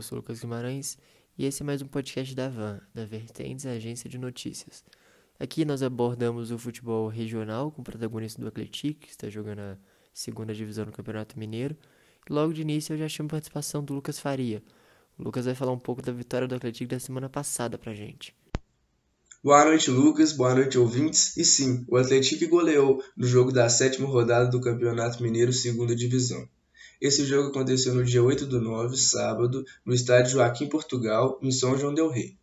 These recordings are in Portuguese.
sou Lucas Guimarães e esse é mais um podcast da Van, da Vertentes Agência de Notícias. Aqui nós abordamos o futebol regional com o protagonista do Atlético, que está jogando a segunda divisão do Campeonato Mineiro. E logo de início eu já chamo a participação do Lucas Faria. O Lucas vai falar um pouco da vitória do Atlético da semana passada pra gente. Boa noite, Lucas. Boa noite, ouvintes. E sim, o Atlético goleou no jogo da sétima rodada do Campeonato Mineiro Segunda Divisão. Esse jogo aconteceu no dia 8 do 9, sábado, no estádio Joaquim Portugal, em São João del Rei,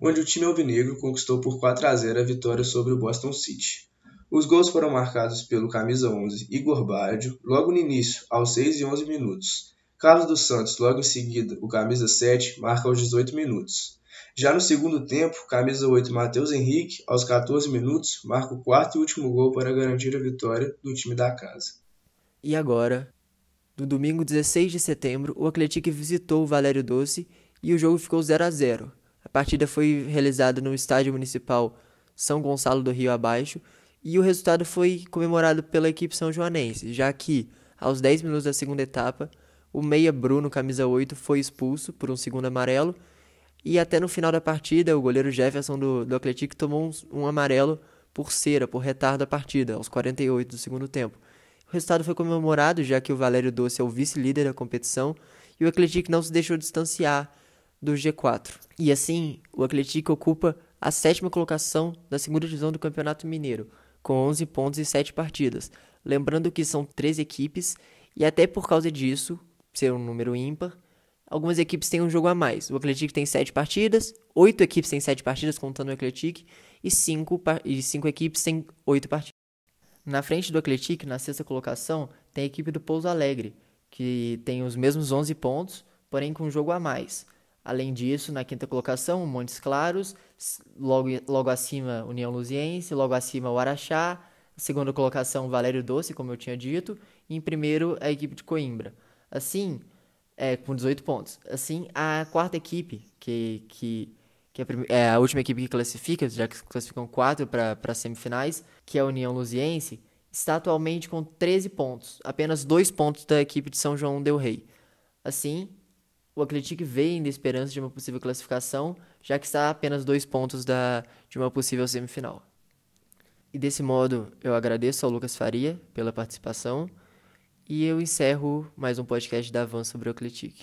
onde o time alvinegro conquistou por 4 a 0 a vitória sobre o Boston City. Os gols foram marcados pelo camisa 11 Igor Baggio, logo no início, aos 6 e 11 minutos. Carlos dos Santos, logo em seguida, o camisa 7, marca aos 18 minutos. Já no segundo tempo, camisa 8 Matheus Henrique, aos 14 minutos, marca o quarto e último gol para garantir a vitória do time da casa. E agora, no domingo 16 de setembro, o Atlético visitou o Valério Doce e o jogo ficou 0 a 0. A partida foi realizada no estádio municipal São Gonçalo do Rio Abaixo e o resultado foi comemorado pela equipe são joanense, já que, aos 10 minutos da segunda etapa, o meia Bruno, camisa 8, foi expulso por um segundo amarelo e até no final da partida, o goleiro Jefferson do, do Atlético tomou um, um amarelo por cera, por retardo da partida, aos 48 do segundo tempo. O resultado foi comemorado, já que o Valério Doce é o vice-líder da competição e o Atlético não se deixou distanciar do G4. E assim, o Atlético ocupa a sétima colocação da segunda divisão do Campeonato Mineiro, com 11 pontos e 7 partidas. Lembrando que são três equipes e até por causa disso, ser um número ímpar, algumas equipes têm um jogo a mais. O Atlético tem 7 partidas, 8 equipes têm 7 partidas, contando o Atlético, e 5 e cinco equipes têm 8 partidas. Na frente do Atlético, na sexta colocação, tem a equipe do Pouso Alegre, que tem os mesmos 11 pontos, porém com um jogo a mais. Além disso, na quinta colocação, Montes Claros, logo, logo acima União Luziense, logo acima o Araxá, segunda colocação Valério Doce, como eu tinha dito, e em primeiro a equipe de Coimbra. Assim, é, com 18 pontos. Assim, a quarta equipe, que, que que é, é a última equipe que classifica, já que classificam quatro para semifinais, que é a União Luziense, está atualmente com 13 pontos, apenas dois pontos da equipe de São João del Rei. Assim, o Atlético vê ainda esperança de uma possível classificação, já que está a apenas dois pontos da, de uma possível semifinal. E desse modo, eu agradeço ao Lucas Faria pela participação e eu encerro mais um podcast da Van sobre o Atlético.